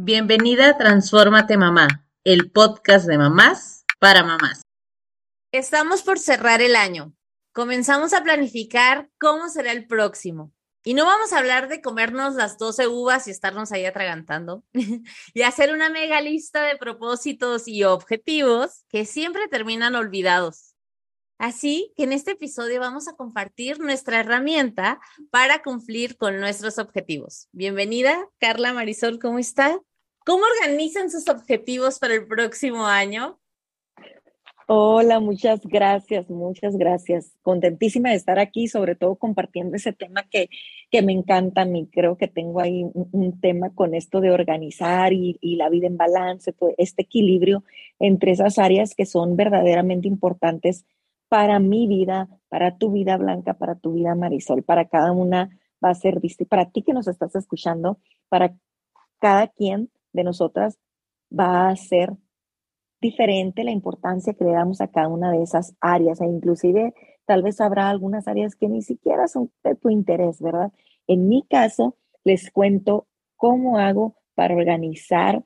Bienvenida a Transfórmate Mamá, el podcast de mamás para mamás. Estamos por cerrar el año. Comenzamos a planificar cómo será el próximo. Y no vamos a hablar de comernos las 12 uvas y estarnos ahí atragantando y hacer una mega lista de propósitos y objetivos que siempre terminan olvidados. Así que en este episodio vamos a compartir nuestra herramienta para cumplir con nuestros objetivos. Bienvenida, Carla Marisol, ¿cómo está? ¿Cómo organizan sus objetivos para el próximo año? Hola, muchas gracias, muchas gracias. Contentísima de estar aquí, sobre todo compartiendo ese tema que, que me encanta a mí. Creo que tengo ahí un, tema con esto de organizar y, y, la vida en balance, este equilibrio entre esas áreas que son verdaderamente importantes para mi vida, para tu vida blanca, para tu vida Marisol, para cada una va a ser distinto, para ti que nos estás escuchando, para cada quien de nosotras va a ser diferente la importancia que le damos a cada una de esas áreas e inclusive tal vez habrá algunas áreas que ni siquiera son de tu interés, ¿verdad? En mi caso, les cuento cómo hago para organizar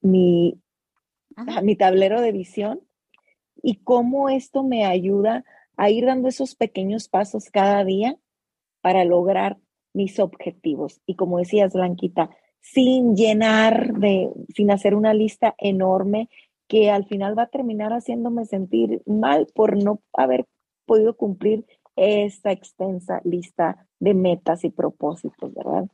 mi, mi tablero de visión y cómo esto me ayuda a ir dando esos pequeños pasos cada día para lograr mis objetivos. Y como decías, Blanquita, sin llenar de, sin hacer una lista enorme que al final va a terminar haciéndome sentir mal por no haber podido cumplir esta extensa lista de metas y propósitos, ¿verdad?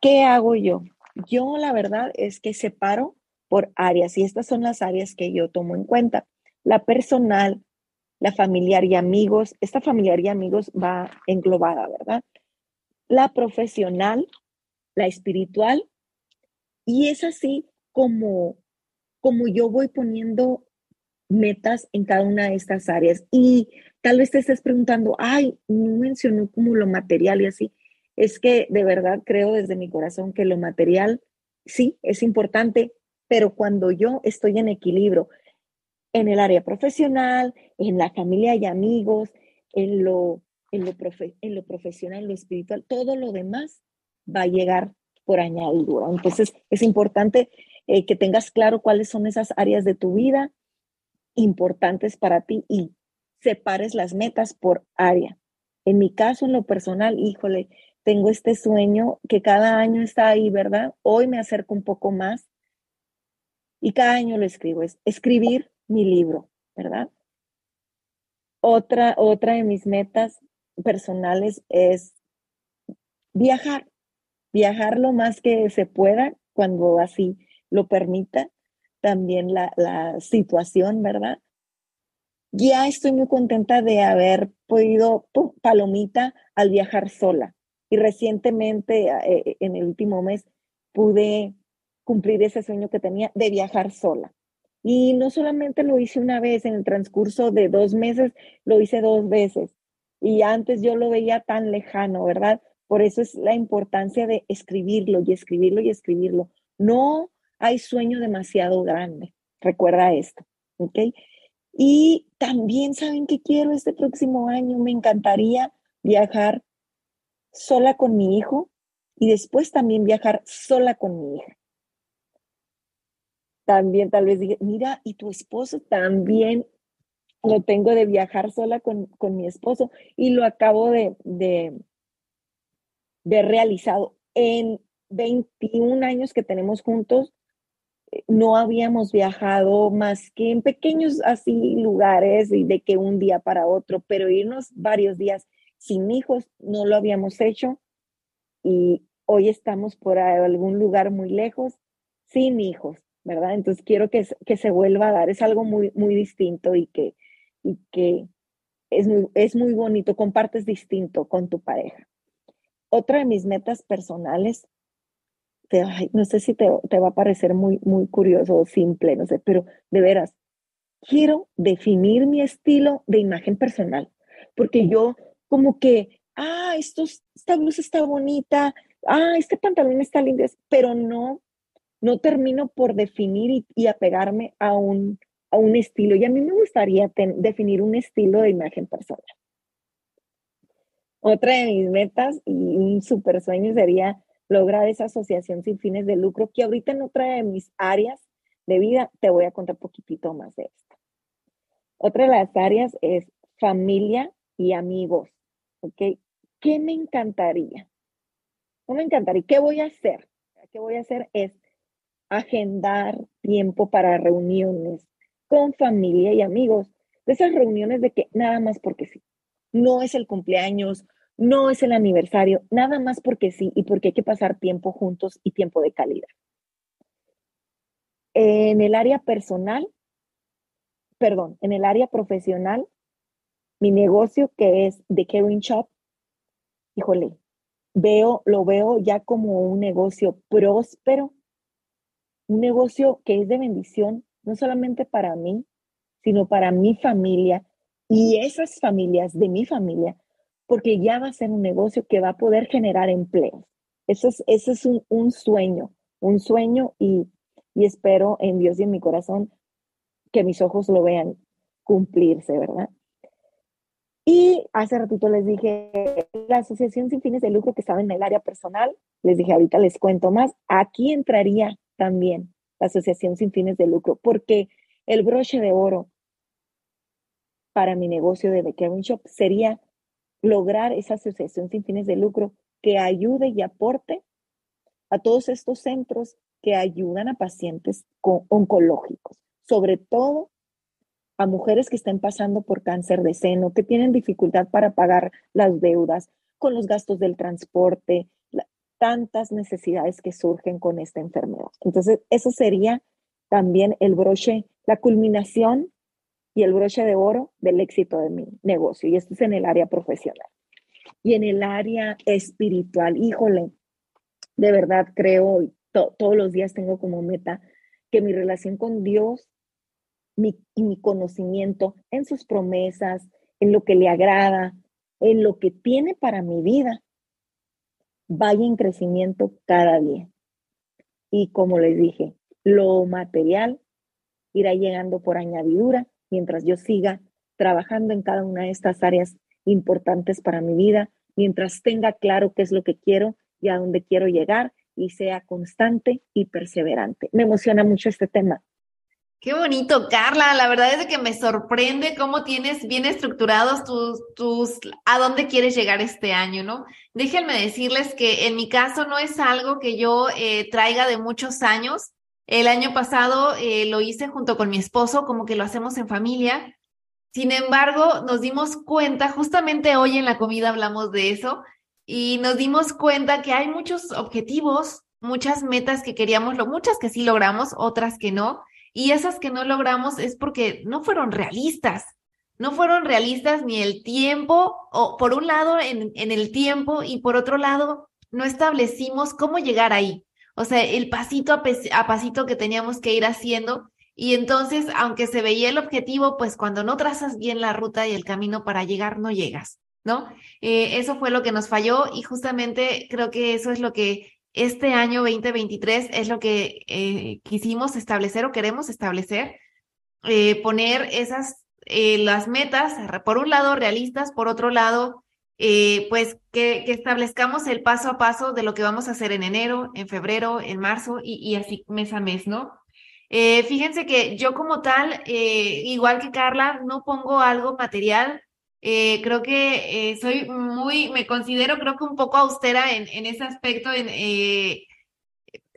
¿Qué hago yo? Yo la verdad es que separo por áreas y estas son las áreas que yo tomo en cuenta. La personal, la familiar y amigos, esta familiar y amigos va englobada, ¿verdad? La profesional, la espiritual, y es así como, como yo voy poniendo metas en cada una de estas áreas. Y tal vez te estés preguntando, ay, no mencionó como lo material y así. Es que de verdad creo desde mi corazón que lo material sí es importante, pero cuando yo estoy en equilibrio en el área profesional, en la familia y amigos, en lo, en lo, en lo profesional, en lo espiritual, todo lo demás va a llegar por añadidura. Entonces, es importante eh, que tengas claro cuáles son esas áreas de tu vida importantes para ti y separes las metas por área. En mi caso, en lo personal, híjole, tengo este sueño que cada año está ahí, ¿verdad? Hoy me acerco un poco más y cada año lo escribo, es escribir mi libro, ¿verdad? Otra, otra de mis metas personales es viajar viajar lo más que se pueda cuando así lo permita también la, situación, ¿verdad? Ya estoy muy contenta de haber podido, palomita, al viajar sola. Y recientemente, eh, en el último mes, pude cumplir ese sueño que tenía de viajar sola. Y no solamente lo hice una vez, en el transcurso de dos meses, lo hice dos veces. Y antes yo lo veía tan lejano, ¿verdad? Por eso es la importancia de escribirlo y escribirlo y escribirlo. No hay sueño demasiado grande. Recuerda esto, ¿ok? Y también saben que quiero este próximo año. Me encantaría viajar sola con mi hijo y después también viajar sola con mi hija. También tal vez diga, mira, y tu esposo también lo tengo de viajar sola con, mi esposo y lo acabo de realizado. En 21 años que tenemos juntos, eh, no habíamos viajado más que en pequeños así lugares y de que un día para otro, pero irnos varios días sin hijos no lo habíamos hecho y hoy estamos por algún lugar muy lejos sin hijos, ¿verdad? Entonces quiero que, que se vuelva a dar, es algo muy, muy distinto y que, y que es, muy, es muy bonito, compartes distinto con tu pareja. Otra de mis metas personales, no sé si te, va a parecer muy, muy curioso o simple, no sé, pero de veras, quiero definir mi estilo de imagen personal, porque yo como que, ah, esto, esta blusa está bonita, ah, este pantalón está lindo, pero no, no termino por definir y, apegarme a un, a un estilo. Y a mí me gustaría definir un estilo de imagen personal. Otra de mis metas y un super sueño sería lograr esa asociación sin fines de lucro que ahorita en otra de mis áreas de vida te voy a contar poquitito más de esto. Otra de las áreas es familia y amigos, ¿ok? ¿Qué me encantaría? Me encantaría. ¿Qué voy a hacer? ¿Qué voy a hacer? Es agendar tiempo para reuniones con familia y amigos. De esas reuniones de que nada más porque sí. No es el cumpleaños, no es el aniversario, nada más porque sí y porque hay que pasar tiempo juntos y tiempo de calidad. En el área personal, perdón, en el área profesional, mi negocio que es The Caring Shop, híjole, veo, lo veo ya como un negocio próspero, un negocio que es de bendición, no solamente para mí, sino para mi familia y esas familias de mi familia, porque ya va a ser un negocio que va a poder generar empleos. Eso es, eso es un, un sueño, un sueño y, y espero en Dios y en mi corazón que mis ojos lo vean cumplirse, ¿verdad? Y hace ratito les dije, la asociación sin fines de lucro que estaba en el área personal, les dije, ahorita les cuento más, aquí entraría también la asociación sin fines de lucro, porque el broche de oro para mi negocio de The Kevin Shop sería lograr esa asociación sin fines de lucro que ayude y aporte a todos estos centros que ayudan a pacientes oncológicos, sobre todo a mujeres que estén pasando por cáncer de seno, que tienen dificultad para pagar las deudas, con los gastos del transporte, tantas necesidades que surgen con esta enfermedad. Entonces, eso sería también el broche, la culminación y el broche de oro del éxito de mi negocio. Y esto es en el área profesional. Y en el área espiritual, híjole, de verdad creo, y todos los días tengo como meta que mi relación con Dios mi, y mi conocimiento en sus promesas, en lo que le agrada, en lo que tiene para mi vida, vaya en crecimiento cada día. Y como les dije, lo material irá llegando por añadidura mientras yo siga trabajando en cada una de estas áreas importantes para mi vida, mientras tenga claro qué es lo que quiero y a dónde quiero llegar y sea constante y perseverante. Me emociona mucho este tema. Qué bonito, Carla. La verdad es que me sorprende cómo tienes bien estructurados tus, a dónde quieres llegar este año, ¿no? Déjenme decirles que en mi caso no es algo que yo eh, traiga de muchos años. El año pasado eh, lo hice junto con mi esposo, como que lo hacemos en familia. Sin embargo, nos dimos cuenta, justamente hoy en la comida hablamos de eso, y nos dimos cuenta que hay muchos objetivos, muchas metas que queríamos, muchas que sí logramos, otras que no y esas que no logramos es porque no fueron realistas. No fueron realistas ni el tiempo, o por un lado en, en el tiempo y por otro lado no establecimos cómo llegar ahí. O sea, el pasito a, pasito que teníamos que ir haciendo. Y entonces, aunque se veía el objetivo, pues cuando no trazas bien la ruta y el camino para llegar, no llegas, ¿no? Eh, eso fue lo que nos falló y justamente creo que eso es lo que este año 2023 es lo que eh, quisimos establecer o queremos establecer, eh, poner esas, las metas, por un lado realistas, por otro lado, pues que, establezcamos el paso a paso de lo que vamos a hacer en enero, en febrero, en marzo y, y así mes a mes, ¿no? fíjense que yo como tal, igual que Carla, no pongo algo material, eh, creo que eh, soy muy, me considero creo que un poco austera en, en ese aspecto, en, eh,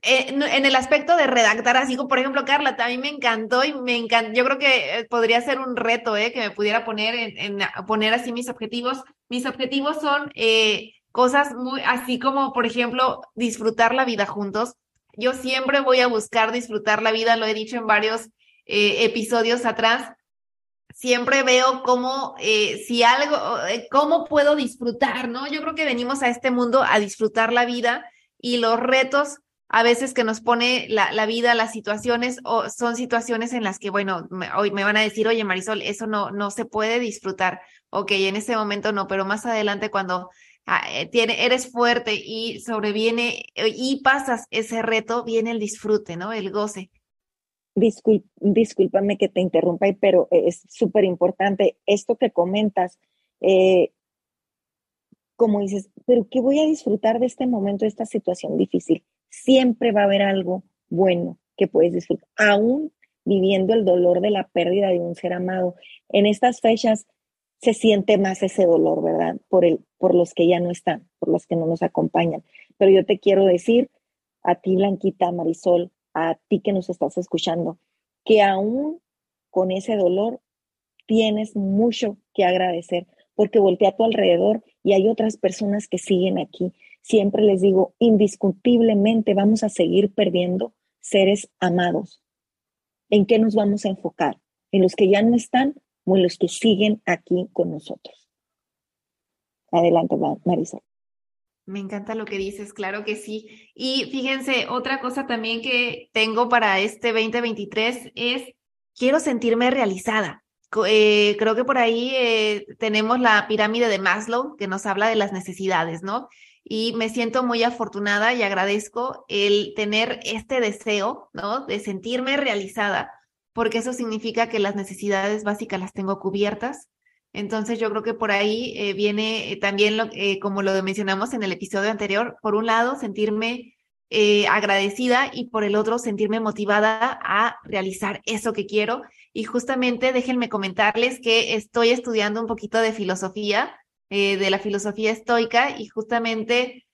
en, el aspecto de redactar así, como por ejemplo, Carla, también me encantó y me encantó, yo creo que podría ser un reto, ¿eh? que me pudiera poner en, poner así mis objetivos. Mis objetivos son cosas muy, así como, por ejemplo, disfrutar la vida juntos. Yo siempre voy a buscar disfrutar la vida, lo he dicho en varios episodios atrás siempre veo cómo, eh, si algo, eh, cómo puedo disfrutar, ¿no? Yo creo que venimos a este mundo a disfrutar la vida y los retos a veces que nos pone la, vida, las situaciones, o son situaciones en las que, bueno, hoy me van a decir, oye, Marisol, eso no, no se puede disfrutar. Ok, en ese momento no, pero más adelante cuando ah, eh, eres fuerte y sobreviene y pasas ese reto, viene el disfrute, ¿no? El goce discúlpame que te interrumpa, pero es súper importante esto que comentas. Eh, como dices, pero ¿qué voy a disfrutar de este momento, de esta situación difícil? Siempre va a haber algo bueno que puedes disfrutar, aún viviendo el dolor de la pérdida de un ser amado. En estas fechas se siente más ese dolor, ¿verdad? Por, el, por los que ya no están, por los que no nos acompañan. Pero yo te quiero decir, a ti, Blanquita, Marisol, a ti que nos estás escuchando, que aún con ese dolor tienes mucho que agradecer, porque voltea a tu alrededor y hay otras personas que siguen aquí. Siempre les digo, indiscutiblemente vamos a seguir perdiendo seres amados. ¿En qué nos vamos a enfocar? ¿En los que ya no están o en los que siguen aquí con nosotros? Adelante, Marisa. Me encanta lo que dices, claro que sí. Y fíjense, otra cosa también que tengo para este 2023 es, quiero sentirme realizada. Eh, creo que por ahí eh, tenemos la pirámide de Maslow que nos habla de las necesidades, ¿no? Y me siento muy afortunada y agradezco el tener este deseo, ¿no? De sentirme realizada, porque eso significa que las necesidades básicas las tengo cubiertas entonces yo creo que por ahí eh, viene eh, también, lo, eh, como lo mencionamos en el episodio anterior, por un lado sentirme agradecida y por el otro sentirme motivada a realizar eso que quiero. Y justamente déjenme comentarles que estoy estudiando un poquito de filosofía, de la filosofía estoica y justamente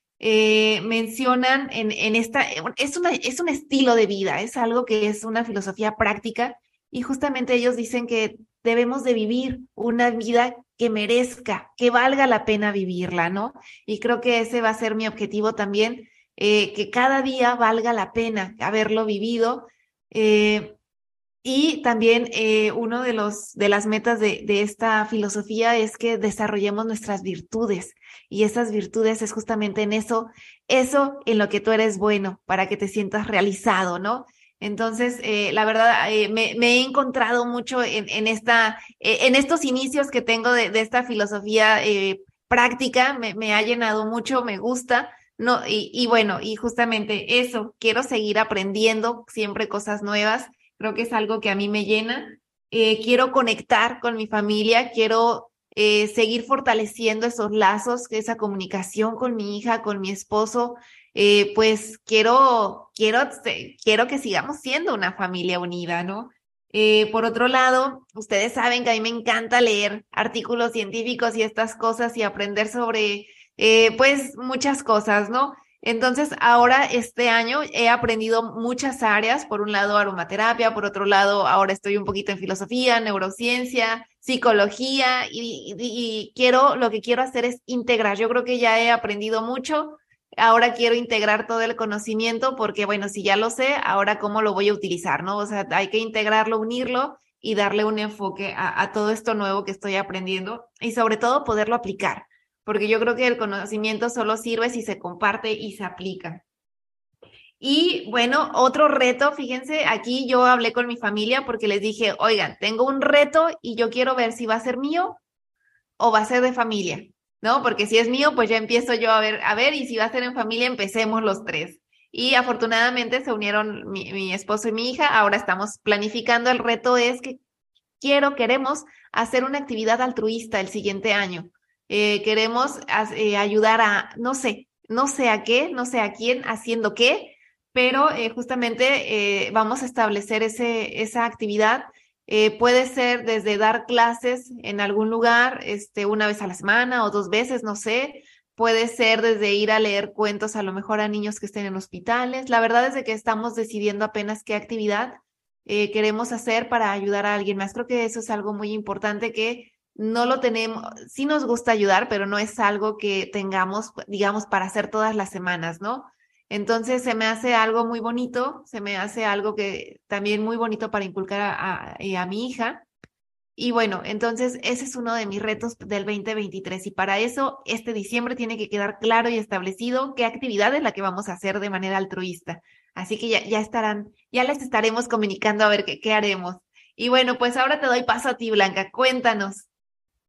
mencionan en, en esta, es, una, es un estilo de vida, es algo que es una filosofía práctica y justamente ellos dicen que debemos de vivir una vida que merezca, que valga la pena vivirla, ¿no? Y creo que ese va a ser mi objetivo también, eh, que cada día valga la pena haberlo vivido. Eh, y también eh, uno de los de las metas de, de, esta filosofía es que desarrollemos nuestras virtudes y esas virtudes es justamente en eso, eso en lo que tú eres bueno para que te sientas realizado, ¿no? Entonces, eh, la verdad, eh, me, he encontrado mucho en, esta, eh, en estos inicios que tengo de, esta filosofía práctica, me, ha llenado mucho, me gusta, no, y, bueno, y justamente eso, quiero seguir aprendiendo siempre cosas nuevas, creo que es algo que a mí me llena, quiero conectar con mi familia, quiero seguir fortaleciendo esos lazos, esa comunicación con mi hija, con mi esposo, eh, pues quiero, quiero, quiero que sigamos siendo una familia unida, ¿no? Eh, por otro lado, ustedes saben que a mí me encanta leer artículos científicos y estas cosas y aprender sobre, eh, pues, muchas cosas, ¿no? Entonces, ahora este año he aprendido muchas áreas, por un lado aromaterapia, por otro lado ahora estoy un poquito en filosofía, neurociencia, psicología y, quiero, lo que quiero hacer es integrar. Yo creo que ya he aprendido mucho, ahora quiero integrar todo el conocimiento porque, bueno, si ya lo sé, ahora cómo lo voy a utilizar, ¿no? O sea, hay que integrarlo, unirlo y darle un enfoque a, todo esto nuevo que estoy aprendiendo y sobre todo poderlo aplicar, porque yo creo que el conocimiento solo sirve si se comparte y se aplica. Y bueno, otro reto, fíjense, aquí yo hablé con mi familia porque les dije, oigan, tengo un reto y yo quiero ver si va a ser mío o va a ser de familia. ¿no? Porque si es mío, pues ya empiezo yo a ver, a ver, y si va a ser en familia, empecemos los tres. Y afortunadamente se unieron mi, esposo y mi hija. Ahora estamos planificando. El reto es que quiero, queremos hacer una actividad altruista el siguiente año. Eh, queremos eh, ayudar a, no sé, no sé a qué, no sé a quién, haciendo qué, pero eh, justamente vamos a establecer ese, esa actividad eh, puede ser desde dar clases en algún lugar, este, una vez a la semana o dos veces, no sé. Puede ser desde ir a leer cuentos a lo mejor a niños que estén en hospitales. La verdad es de que estamos decidiendo apenas qué actividad eh, queremos hacer para ayudar a alguien más. Creo que eso es algo muy importante que no lo tenemos, sí nos gusta ayudar, pero no es algo que tengamos, digamos, para hacer todas las semanas, ¿no? Entonces se me hace algo muy bonito, se me hace algo que también muy bonito para inculcar a, a, mi hija. Y bueno, entonces ese es uno de mis retos del 2023 y para eso este diciembre tiene que quedar claro y establecido qué actividad es la que vamos a hacer de manera altruista. Así que ya, ya estarán, ya les estaremos comunicando a ver qué, qué haremos. Y bueno, pues ahora te doy paso a ti, Blanca. Cuéntanos.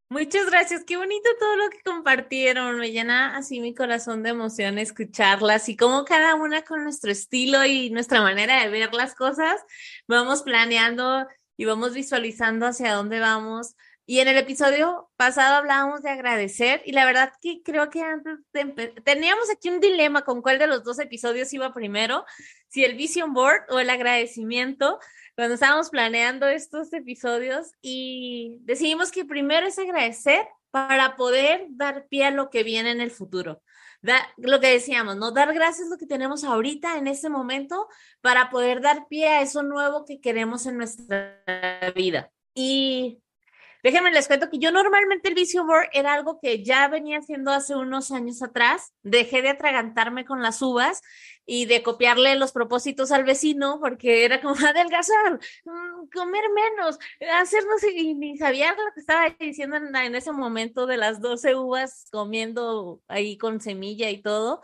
Muchas gracias, qué bonito todo lo que compartieron, me llena así mi corazón de emoción escucharlas y como cada una con nuestro estilo y nuestra manera de ver las cosas, vamos planeando y vamos visualizando hacia dónde vamos Y en el episodio pasado hablábamos de agradecer y la verdad que creo que antes teníamos aquí un dilema con cuál de los dos episodios iba primero, si el vision board o el agradecimiento, cuando estábamos planeando estos episodios y decidimos que primero es agradecer para poder dar pie a lo que viene en el futuro. lo que decíamos, ¿no? Dar gracias lo que tenemos ahorita en ese momento para poder dar pie a eso nuevo que queremos en nuestra vida. Y Déjenme les cuento que yo normalmente el vision board era algo que ya venía haciendo hace unos años atrás. Dejé de atragantarme con las uvas y de copiarle los propósitos al vecino porque era como adelgazar, mm, comer menos, hacer no sé, y ni sabía lo que estaba diciendo en, en ese momento de las 12 uvas comiendo ahí con semilla y todo.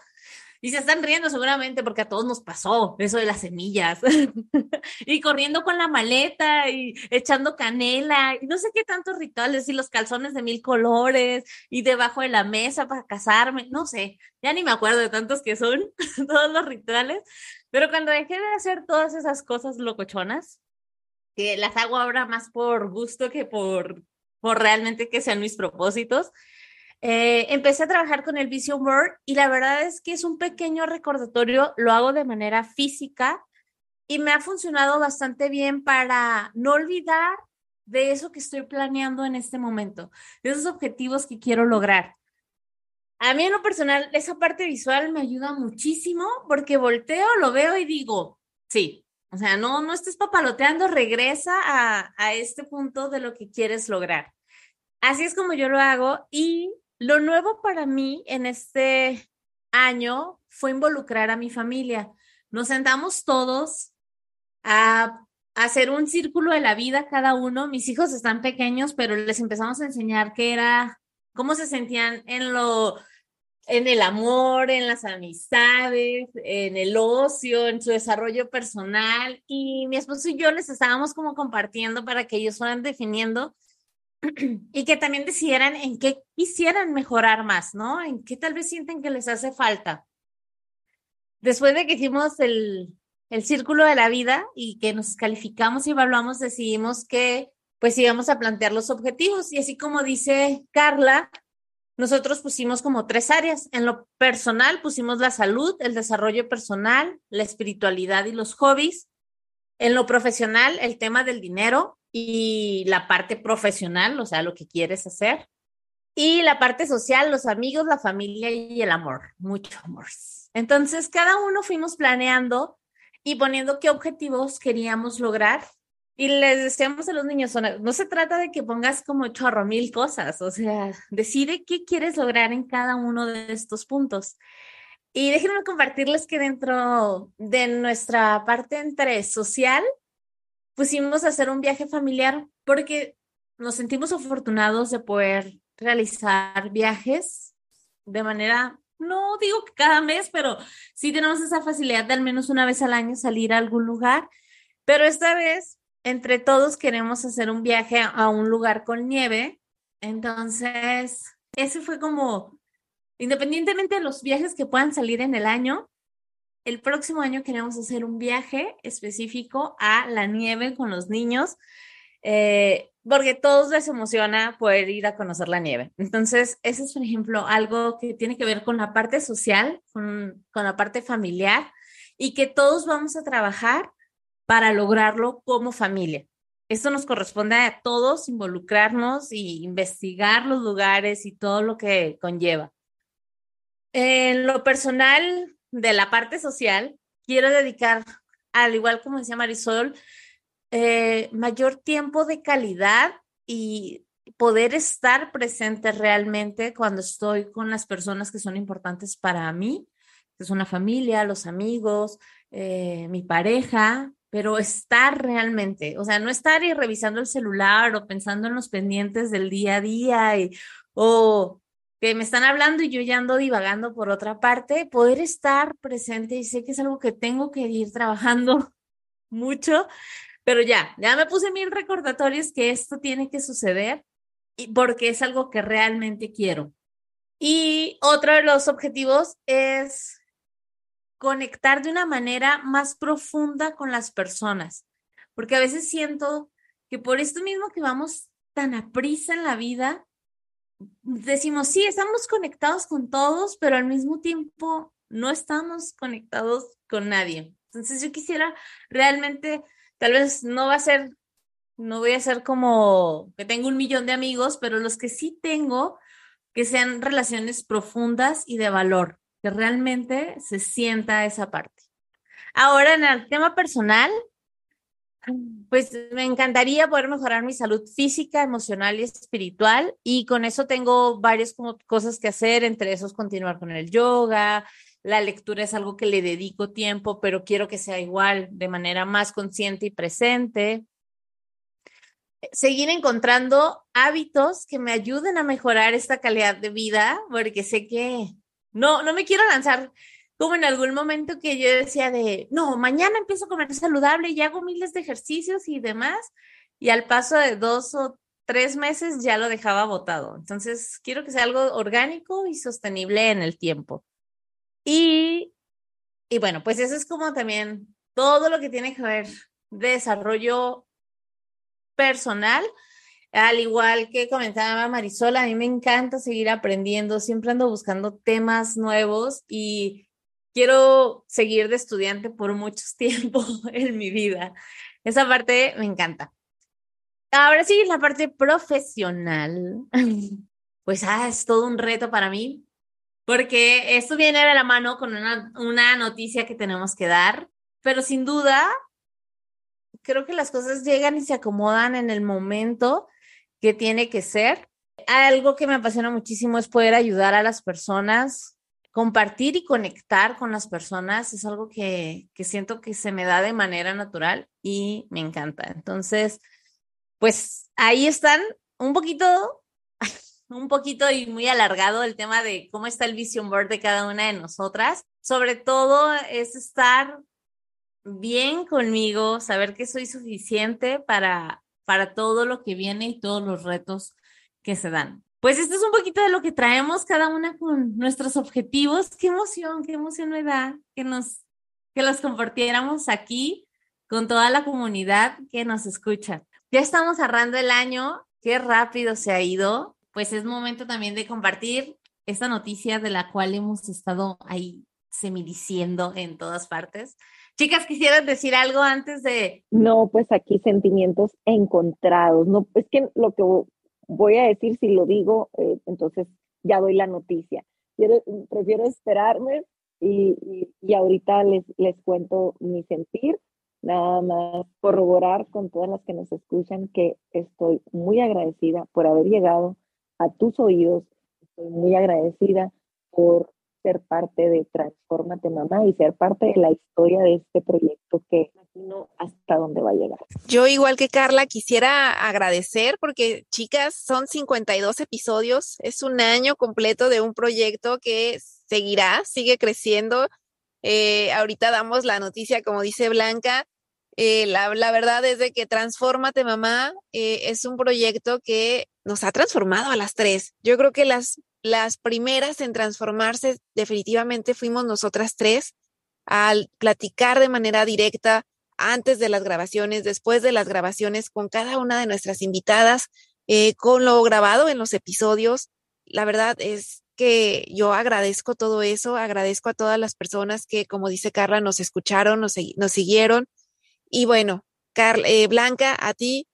Y se están riendo seguramente porque a todos nos pasó eso de las semillas. y corriendo con la maleta y echando canela y no sé qué tantos rituales y los calzones de mil colores y debajo de la mesa para casarme. No sé, ya ni me acuerdo de tantos que son todos los rituales. Pero cuando dejé de hacer todas esas cosas locochonas, que las hago ahora más por gusto que por, por realmente que sean mis propósitos, eh, empecé a trabajar con el Vision Board y la verdad es que es un pequeño recordatorio, lo hago de manera física y me ha funcionado bastante bien para no olvidar de eso que estoy planeando en este momento, de esos objetivos que quiero lograr. A mí en lo personal, esa parte visual me ayuda muchísimo porque volteo, lo veo y digo, sí, o sea, no, no estés papaloteando, regresa a, a este punto de lo que quieres lograr. Así es como yo lo hago y lo nuevo para mí en este año fue involucrar a mi familia. Nos sentamos todos a, hacer un círculo de la vida cada uno. Mis hijos están pequeños, pero les empezamos a enseñar qué era, cómo se sentían en lo en el amor, en las amistades, en el ocio, en su desarrollo personal. Y mi esposo y yo les estábamos como compartiendo para que ellos fueran definiendo y que también decidieran en qué quisieran mejorar más, ¿no? En qué tal vez sienten que les hace falta. Después de que hicimos el, el círculo de la vida y que nos calificamos y evaluamos, decidimos que pues íbamos a plantear los objetivos. Y así como dice Carla, nosotros pusimos como tres áreas. En lo personal pusimos la salud, el desarrollo personal, la espiritualidad y los hobbies. En lo profesional, el tema del dinero, y la parte profesional, o sea, lo que quieres hacer. Y la parte social, los amigos, la familia y el amor, mucho amor. Entonces, cada uno fuimos planeando y poniendo qué objetivos queríamos lograr. Y les decíamos a los niños, no se trata de que pongas como chorro mil cosas, o sea, decide qué quieres lograr en cada uno de estos puntos. Y déjenme compartirles que dentro de nuestra parte entre social, pusimos a hacer un viaje familiar porque nos sentimos afortunados de poder realizar viajes de manera, no digo que cada mes, pero sí tenemos esa facilidad de al menos una vez al año salir a algún lugar. Pero esta vez, entre todos queremos hacer un viaje a un lugar con nieve. Entonces, ese fue como, independientemente de los viajes que puedan salir en el año, el próximo año queremos hacer un viaje específico a la nieve con los niños, eh, porque todos les emociona poder ir a conocer la nieve. Entonces, ese es, por ejemplo, algo que tiene que ver con la parte social, con, la parte familiar, y que todos vamos a trabajar para lograrlo como familia. Esto nos corresponde a todos involucrarnos y investigar los lugares y todo lo que conlleva. En lo personal, de la parte social, quiero dedicar, al igual como decía Marisol, eh, mayor tiempo de calidad y poder estar presente realmente cuando estoy con las personas que son importantes para mí, que son la familia, los amigos, eh, mi pareja, pero estar realmente, o sea, no estar y revisando el celular o pensando en los pendientes del día a día y, o que me están hablando y yo ya ando divagando por otra parte, poder estar presente y sé que es algo que tengo que ir trabajando mucho, pero ya, ya me puse mil recordatorios que esto tiene que suceder y porque es algo que realmente quiero. Y otro de los objetivos es conectar de una manera más profunda con las personas, porque a veces siento que por esto mismo que vamos tan aprisa en la vida, decimos, sí, estamos conectados con todos, pero al mismo tiempo no estamos conectados con nadie. Entonces yo quisiera realmente, tal vez no va a ser, no voy a ser como que tengo un millón de amigos, pero los que sí tengo, que sean relaciones profundas y de valor, que realmente se sienta esa parte. Ahora, en el tema personal, pues me encantaría poder mejorar mi salud física, emocional y espiritual y con eso tengo varias cosas que hacer, entre esos continuar con el yoga, la lectura es algo que le dedico tiempo, pero quiero que sea igual, de manera más consciente y presente. Seguir encontrando hábitos que me ayuden a mejorar esta calidad de vida, porque sé que no, no me quiero lanzar como en algún momento que yo decía de, no, mañana empiezo a comer saludable y hago miles de ejercicios y demás, y al paso de dos o tres meses ya lo dejaba botado. Entonces, quiero que sea algo orgánico y sostenible en el tiempo. Y, y bueno, pues eso es como también todo lo que tiene que ver de desarrollo personal. Al igual que comentaba Marisol, a mí me encanta seguir aprendiendo, siempre ando buscando temas nuevos y quiero seguir de estudiante por muchos tiempo en mi vida. Esa parte me encanta. Ahora sí, la parte profesional. Pues ah, es todo un reto para mí, porque esto viene de la mano con una, una noticia que tenemos que dar, pero sin duda, creo que las cosas llegan y se acomodan en el momento que tiene que ser. Algo que me apasiona muchísimo es poder ayudar a las personas compartir y conectar con las personas es algo que, siento que se me da de manera natural y me encanta. Entonces, pues ahí están un poquito, un poquito y muy alargado el tema de cómo está el vision board de cada una de nosotras. Sobre todo es estar bien conmigo, saber que soy suficiente para, para todo lo que viene y todos los retos que se dan. Pues esto es un poquito de lo que traemos cada una con nuestros objetivos. Qué emoción, qué emoción me da que nos, que los compartiéramos aquí con toda la comunidad que nos escucha. Ya estamos cerrando el año, qué rápido se ha ido. Pues es momento también de compartir esta noticia de la cual hemos estado ahí semidiciendo en todas partes. Chicas, ¿quisieran decir algo antes de...? No, pues aquí sentimientos encontrados. No, es que lo que voy a decir si lo digo, eh, entonces ya doy la noticia. prefiero esperarme y, y, ahorita les, les cuento mi sentir, nada más corroborar con todas las que nos escuchan que estoy muy agradecida por haber llegado a tus oídos, estoy muy agradecida por ser parte de Transformate Mamá y ser parte de la historia de este proyecto que no hasta dónde va a llegar. Yo igual que Carla quisiera agradecer porque chicas, son 52 episodios, es un año completo de un proyecto que seguirá, sigue creciendo. Eh, ahorita damos la noticia, como dice Blanca, eh, la, verdad es de que Transformate Mamá eh, es un proyecto que nos ha transformado a las tres. Yo creo que las las primeras en transformarse definitivamente fuimos nosotras tres al platicar de manera directa antes de las grabaciones, después de las grabaciones con cada una de nuestras invitadas, eh, con lo grabado en los episodios. La verdad es que yo agradezco todo eso, agradezco a todas las personas que, como dice Carla, nos escucharon, nos, nos siguieron. Y bueno, Carla, eh, Blanca, a ti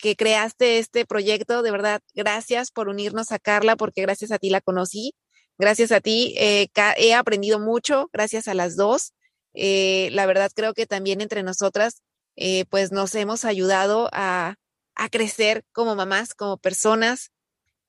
que creaste este proyecto. De verdad, gracias por unirnos a Carla, porque gracias a ti la conocí. Gracias a ti eh, he aprendido mucho, gracias a las dos. Eh, la verdad creo que también entre nosotras, eh, pues nos hemos ayudado a, a crecer como mamás, como personas,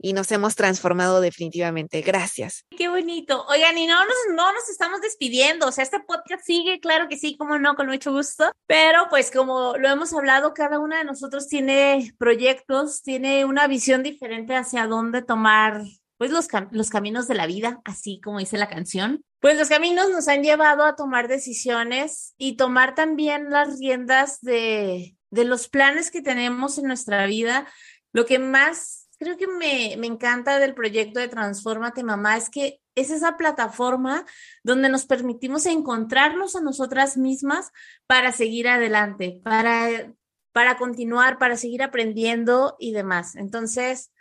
y nos hemos transformado definitivamente. Gracias. Qué bonito. Oigan, y no nos, no nos estamos despidiendo, o sea, este podcast sigue, claro que sí, como no, con mucho gusto, pero pues como lo hemos hablado, cada una de nosotros tiene proyectos, tiene una visión diferente hacia dónde tomar pues los, los caminos de la vida, así como dice la canción. Pues los caminos nos han llevado a tomar decisiones y tomar también las riendas de, de los planes que tenemos en nuestra vida. Lo que más creo que me, me encanta del proyecto de Transformate Mamá es que es esa plataforma donde nos permitimos encontrarnos a nosotras mismas para seguir adelante, para para continuar, para seguir aprendiendo y demás. Entonces,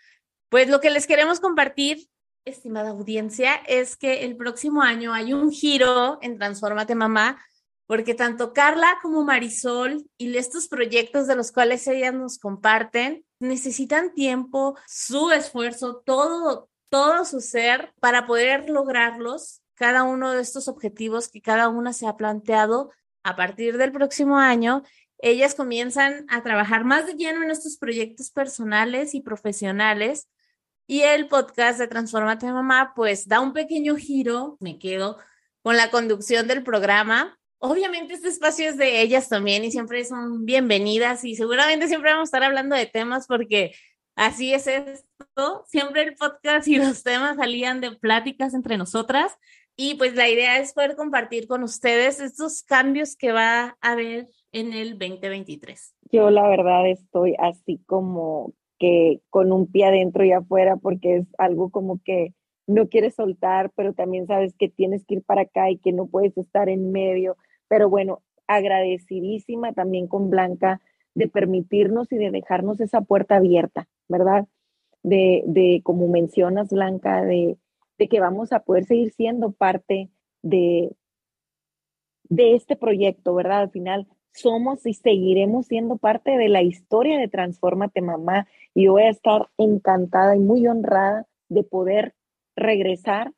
pues lo que les queremos compartir, estimada audiencia, es que el próximo año hay un giro en Transformate Mamá, porque tanto Carla como Marisol y estos proyectos de los cuales ellas nos comparten necesitan tiempo, su esfuerzo, todo, todo su ser para poder lograrlos, cada uno de estos objetivos que cada una se ha planteado a partir del próximo año ellas comienzan a trabajar más de lleno en estos proyectos personales y profesionales. Y el podcast de Transformate Mamá, pues da un pequeño giro, me quedo con la conducción del programa. Obviamente este espacio es de ellas también y siempre son bienvenidas y seguramente siempre vamos a estar hablando de temas porque así es esto. Siempre el podcast y los temas salían de pláticas entre nosotras y pues la idea es poder compartir con ustedes estos cambios que va a haber en el 2023? Yo la verdad estoy así como que con un pie adentro y afuera porque es algo como que no quieres soltar, pero también sabes que tienes que ir para acá y que no puedes estar en medio. Pero bueno, agradecidísima también con Blanca de permitirnos y de dejarnos esa puerta abierta, ¿verdad? De, de como mencionas, Blanca, de, de que vamos a poder seguir siendo parte de, de este proyecto, ¿verdad? Al final somos y seguiremos siendo parte de la historia de Transformate Mamá y voy a estar encantada y muy honrada de poder regresar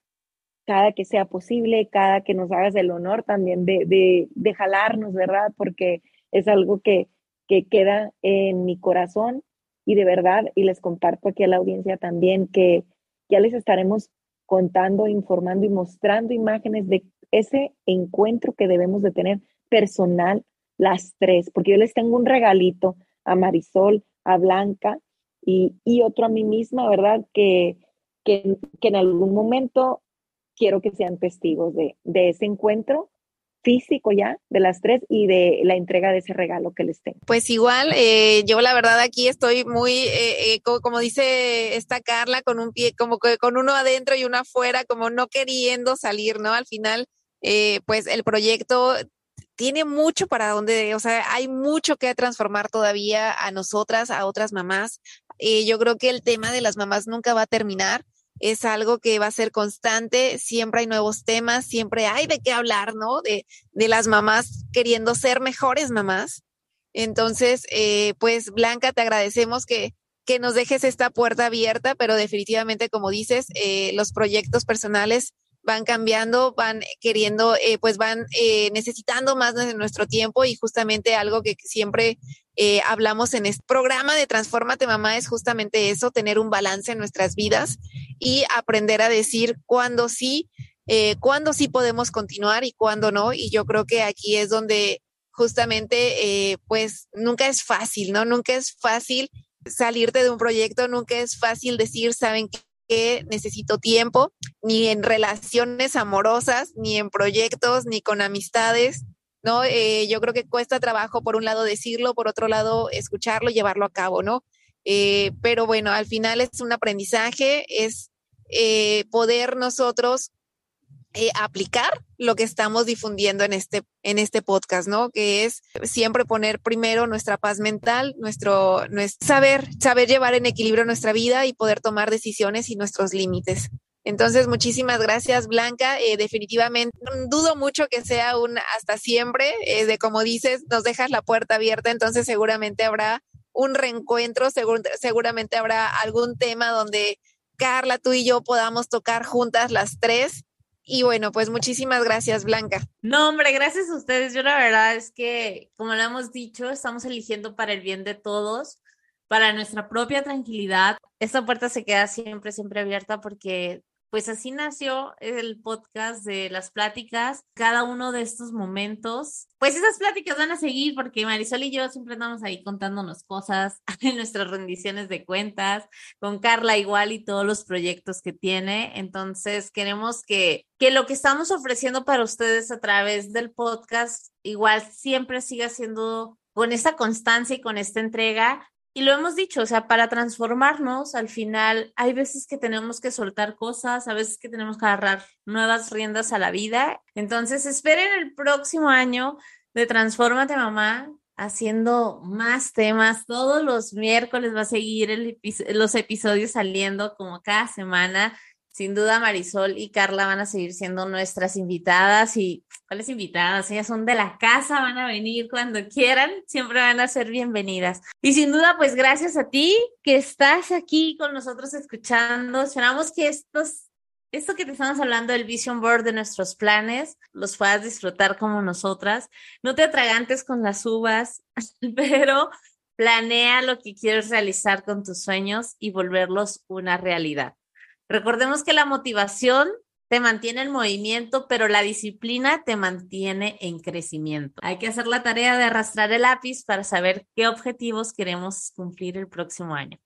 cada que sea posible, cada que nos hagas el honor también de, de, jalarnos, ¿verdad? Porque es algo que, que queda en mi corazón y de verdad, y les comparto aquí a la audiencia también que ya les estaremos contando, informando y mostrando imágenes de ese encuentro que debemos de tener personal las tres, porque yo les tengo un regalito a Marisol, a Blanca y, otro a mí misma, ¿verdad? Que, que, en algún momento quiero que sean testigos de, de ese encuentro físico ya de las tres y de la entrega de ese regalo que les tengo. Pues igual, eh, yo la verdad aquí estoy muy, eh, eh, como, como, dice esta Carla, con un pie, como que con uno adentro y uno afuera, como no queriendo salir, ¿no? Al final, pues el proyecto tiene mucho para donde, o sea, hay mucho que transformar todavía a nosotras, a otras mamás. Eh, yo creo que el tema de las mamás nunca va a terminar. Es algo que va a ser constante, siempre hay nuevos temas, siempre hay de qué hablar, ¿no? De, de las mamás queriendo ser mejores mamás. Entonces, eh, pues Blanca, te agradecemos que, que nos dejes esta puerta abierta, pero definitivamente, como dices, eh, los proyectos personales van cambiando, van queriendo, eh, pues van eh, necesitando más de nuestro tiempo y justamente algo que siempre eh, hablamos en este programa de Transformate Mamá es justamente eso, tener un balance en nuestras vidas y aprender a decir cuándo sí, cuándo sí podemos continuar y cuándo no. Y yo creo que aquí es donde justamente, pues nunca es fácil, ¿no? Nunca es fácil salirte de un proyecto, nunca es fácil decir, ¿saben qué? necesito tiempo, ni en relaciones amorosas, ni en proyectos, ni con amistades, ¿no? Eh, yo creo que cuesta trabajo, por un lado, decirlo, por otro lado, escucharlo, llevarlo a cabo, ¿no? Eh, pero bueno, al final es un aprendizaje, es eh, poder nosotros eh, aplicar lo que estamos difundiendo en este, en este podcast, ¿no? Que es siempre poner primero nuestra paz mental, nuestro, nuestro saber, saber llevar en equilibrio nuestra vida y poder tomar decisiones y nuestros límites. Entonces, muchísimas gracias, Blanca. Eh, definitivamente, dudo mucho que sea un hasta siempre. Eh, de como dices, nos dejas la puerta abierta, entonces seguramente habrá un reencuentro, seguramente habrá algún tema donde Carla, tú y yo podamos tocar juntas las tres y bueno, pues muchísimas gracias, Blanca. No, hombre, gracias a ustedes. Yo la verdad es que, como lo hemos dicho, estamos eligiendo para el bien de todos, para nuestra propia tranquilidad. Esta puerta se queda siempre, siempre abierta porque pues así nació el podcast de las pláticas, cada uno de estos momentos. Pues esas pláticas van a seguir porque Marisol y yo siempre andamos ahí contándonos cosas en nuestras rendiciones de cuentas, con Carla igual y todos los proyectos que tiene. Entonces queremos que, que lo que estamos ofreciendo para ustedes a través del podcast igual siempre siga siendo con esta constancia y con esta entrega y lo hemos dicho, o sea, para transformarnos, al final hay veces que tenemos que soltar cosas, a veces que tenemos que agarrar nuevas riendas a la vida. Entonces, esperen el próximo año de Transfórmate Mamá, haciendo más temas. Todos los miércoles va a seguir los episodios saliendo como cada semana. Sin duda Marisol y Carla van a seguir siendo nuestras invitadas y ¿cuáles invitadas? Ellas son de la casa, van a venir cuando quieran, siempre van a ser bienvenidas. Y sin duda, pues gracias a ti que estás aquí con nosotros escuchando. Esperamos que estos esto que te estamos hablando del vision board de nuestros planes, los puedas disfrutar como nosotras. No te atragantes con las uvas, pero planea lo que quieres realizar con tus sueños y volverlos una realidad. Recordemos que la motivación te mantiene en movimiento, pero la disciplina te mantiene en crecimiento. Hay que hacer la tarea de arrastrar el lápiz para saber qué objetivos queremos cumplir el próximo año.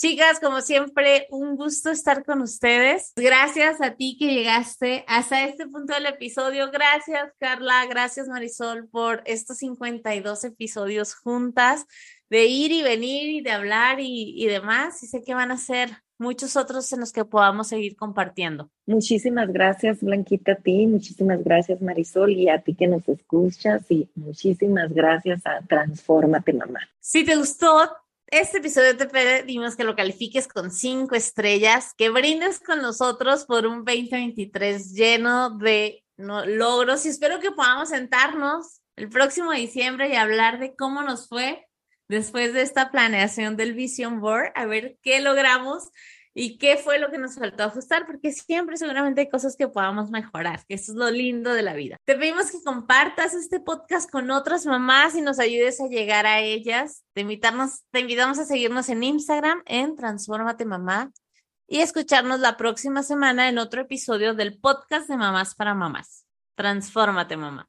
Chicas, como siempre, un gusto estar con ustedes. Gracias a ti que llegaste hasta este punto del episodio. Gracias, Carla. Gracias, Marisol, por estos 52 episodios juntas, de ir y venir y de hablar y, y demás. Y sé que van a ser muchos otros en los que podamos seguir compartiendo. Muchísimas gracias, Blanquita, a ti. Muchísimas gracias, Marisol, y a ti que nos escuchas. Y muchísimas gracias a Transfórmate, mamá. Si te gustó, este episodio te pedimos que lo califiques con cinco estrellas, que brindes con nosotros por un 2023 lleno de logros y espero que podamos sentarnos el próximo diciembre y hablar de cómo nos fue después de esta planeación del Vision Board, a ver qué logramos y qué fue lo que nos faltó ajustar, porque siempre seguramente hay cosas que podamos mejorar, que eso es lo lindo de la vida. Te pedimos que compartas este podcast con otras mamás y nos ayudes a llegar a ellas. Te invitamos, te invitamos a seguirnos en Instagram en Transformate Mamá y escucharnos la próxima semana en otro episodio del podcast de Mamás para Mamás. Transfórmate Mamá.